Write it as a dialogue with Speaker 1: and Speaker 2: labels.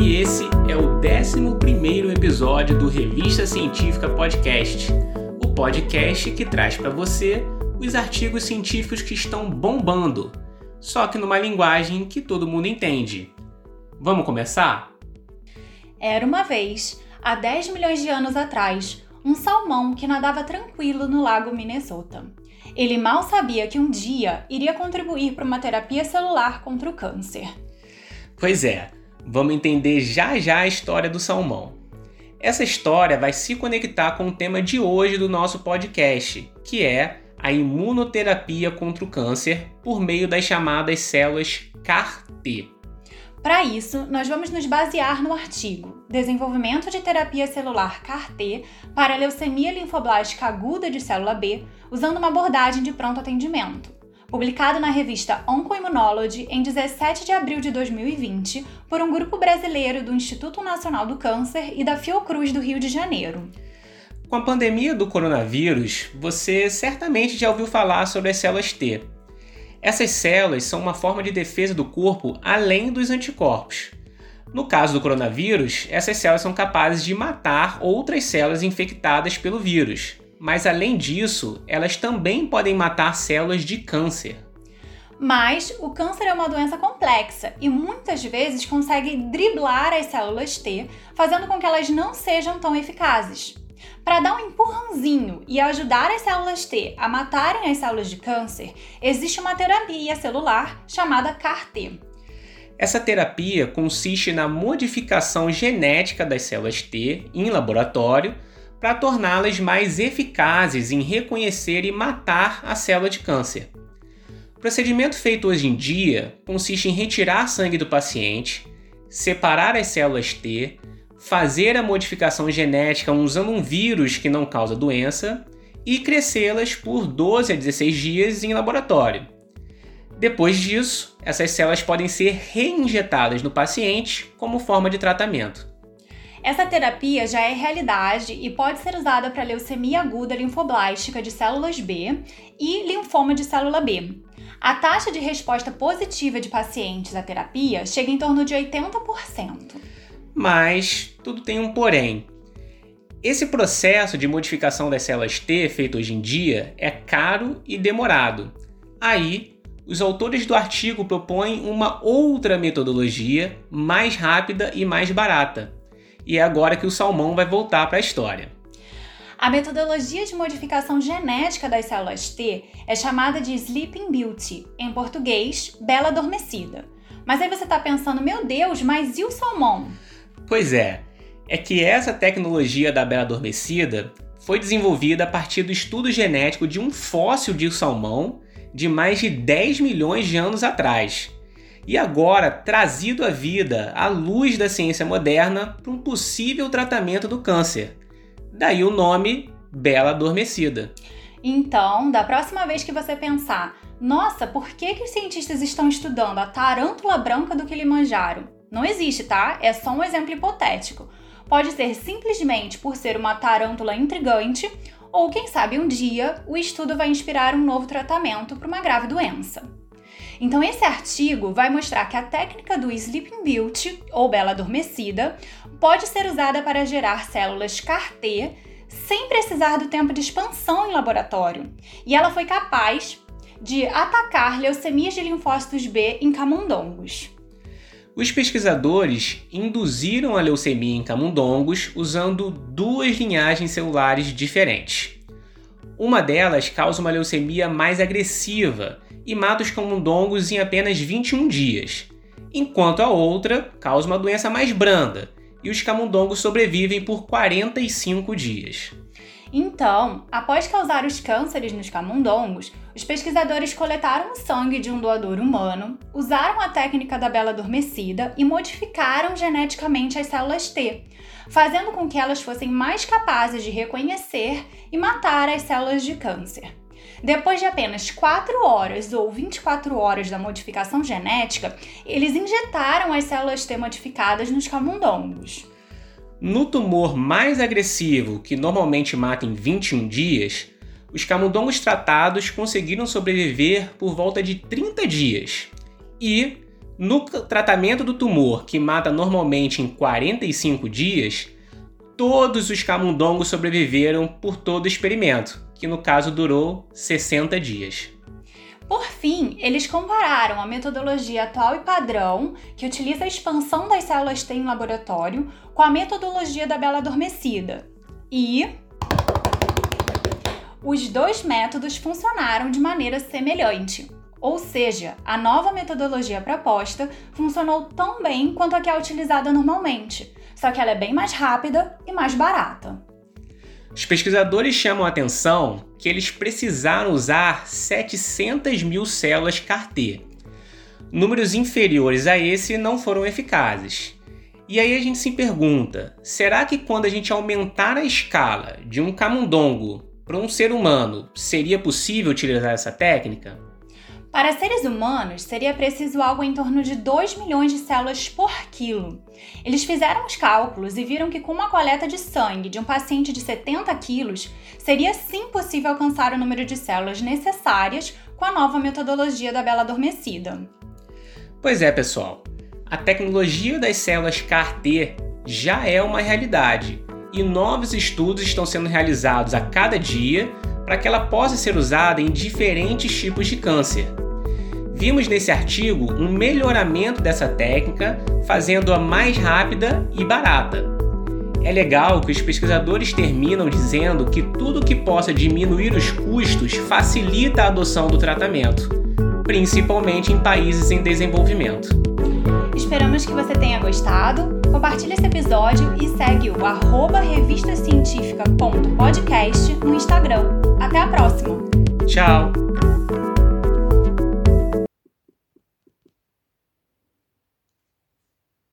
Speaker 1: E esse é o 11 episódio do Revista Científica Podcast, o podcast que traz para você os artigos científicos que estão bombando, só que numa linguagem que todo mundo entende. Vamos começar?
Speaker 2: Era uma vez, há 10 milhões de anos atrás, um salmão que nadava tranquilo no lago Minnesota. Ele mal sabia que um dia iria contribuir para uma terapia celular contra o câncer.
Speaker 1: Pois é, vamos entender já já a história do salmão. Essa história vai se conectar com o tema de hoje do nosso podcast, que é a imunoterapia contra o câncer por meio das chamadas células CAR-T.
Speaker 2: Para isso, nós vamos nos basear no artigo Desenvolvimento de terapia celular CAR-T para leucemia linfoblástica aguda de célula B, usando uma abordagem de pronto atendimento, publicado na revista Oncoimmunology em 17 de abril de 2020 por um grupo brasileiro do Instituto Nacional do Câncer e da Fiocruz do Rio de Janeiro.
Speaker 1: Com a pandemia do coronavírus, você certamente já ouviu falar sobre as células T essas células são uma forma de defesa do corpo além dos anticorpos. No caso do coronavírus, essas células são capazes de matar outras células infectadas pelo vírus, mas além disso, elas também podem matar células de câncer.
Speaker 2: Mas o câncer é uma doença complexa e muitas vezes consegue driblar as células T, fazendo com que elas não sejam tão eficazes. Para dar um empurrãozinho e ajudar as células T a matarem as células de câncer, existe uma terapia celular chamada CAR-T.
Speaker 1: Essa terapia consiste na modificação genética das células T em laboratório para torná-las mais eficazes em reconhecer e matar a célula de câncer. O procedimento feito hoje em dia consiste em retirar sangue do paciente, separar as células T, fazer a modificação genética usando um vírus que não causa doença e crescê-las por 12 a 16 dias em laboratório. Depois disso, essas células podem ser reinjetadas no paciente como forma de tratamento.
Speaker 2: Essa terapia já é realidade e pode ser usada para leucemia aguda linfoblástica de células B e linfoma de célula B. A taxa de resposta positiva de pacientes à terapia chega em torno de 80%.
Speaker 1: Mas tudo tem um porém. Esse processo de modificação das células T feito hoje em dia é caro e demorado. Aí, os autores do artigo propõem uma outra metodologia mais rápida e mais barata. E é agora que o salmão vai voltar para a história.
Speaker 2: A metodologia de modificação genética das células T é chamada de Sleeping Beauty, em português, bela adormecida. Mas aí você está pensando, meu Deus, mas e o salmão?
Speaker 1: Pois é, é que essa tecnologia da bela adormecida foi desenvolvida a partir do estudo genético de um fóssil de salmão de mais de 10 milhões de anos atrás. E agora trazido à vida à luz da ciência moderna para um possível tratamento do câncer. Daí o nome Bela Adormecida.
Speaker 2: Então, da próxima vez que você pensar, nossa, por que, que os cientistas estão estudando a tarântula branca do Kilimanjaro? Não existe, tá? É só um exemplo hipotético. Pode ser simplesmente por ser uma tarântula intrigante, ou quem sabe um dia o estudo vai inspirar um novo tratamento para uma grave doença. Então, esse artigo vai mostrar que a técnica do Sleeping Beauty, ou Bela Adormecida, pode ser usada para gerar células CAR-T sem precisar do tempo de expansão em laboratório. E ela foi capaz de atacar leucemias de linfócitos B em camundongos.
Speaker 1: Os pesquisadores induziram a leucemia em camundongos usando duas linhagens celulares diferentes. Uma delas causa uma leucemia mais agressiva e mata os camundongos em apenas 21 dias, enquanto a outra causa uma doença mais branda e os camundongos sobrevivem por 45 dias.
Speaker 2: Então, após causar os cânceres nos camundongos, os pesquisadores coletaram o sangue de um doador humano, usaram a técnica da bela adormecida e modificaram geneticamente as células T, fazendo com que elas fossem mais capazes de reconhecer e matar as células de câncer. Depois de apenas 4 horas ou 24 horas da modificação genética, eles injetaram as células T modificadas nos camundongos.
Speaker 1: No tumor mais agressivo, que normalmente mata em 21 dias, os camundongos tratados conseguiram sobreviver por volta de 30 dias. E, No tratamento do tumor, que mata normalmente em 45 dias, todos os camundongos sobreviveram por todo o experimento, que no caso durou 60 dias.
Speaker 2: Por fim, eles compararam a metodologia atual e padrão, que utiliza a expansão das células T em laboratório, com a metodologia da bela adormecida. E os dois métodos funcionaram de maneira semelhante. Ou seja, a nova metodologia proposta funcionou tão bem quanto a que é utilizada normalmente, só que ela é bem mais rápida e mais barata.
Speaker 1: Os pesquisadores chamam a atenção que eles precisaram usar 700 mil células CAR-T. Números inferiores a esse não foram eficazes. E aí a gente se pergunta: será que quando a gente aumentar a escala de um camundongo para um ser humano, seria possível utilizar essa técnica?
Speaker 2: Para seres humanos, seria preciso algo em torno de 2 milhões de células por quilo. Eles fizeram os cálculos e viram que com uma coleta de sangue de um paciente de 70 quilos, seria sim possível alcançar o número de células necessárias com a nova metodologia da bela adormecida.
Speaker 1: Pois é, pessoal. A tecnologia das células CAR-T já é uma realidade e novos estudos estão sendo realizados a cada dia para que ela possa ser usada em diferentes tipos de câncer. Vimos nesse artigo um melhoramento dessa técnica, fazendo-a mais rápida e barata. É legal que os pesquisadores terminam dizendo que tudo que possa diminuir os custos facilita a adoção do tratamento, principalmente em países em desenvolvimento.
Speaker 2: Esperamos que você tenha gostado. Compartilhe esse episódio e segue o arroba revistacientifica.podcast no Instagram. Até a próxima!
Speaker 1: Tchau!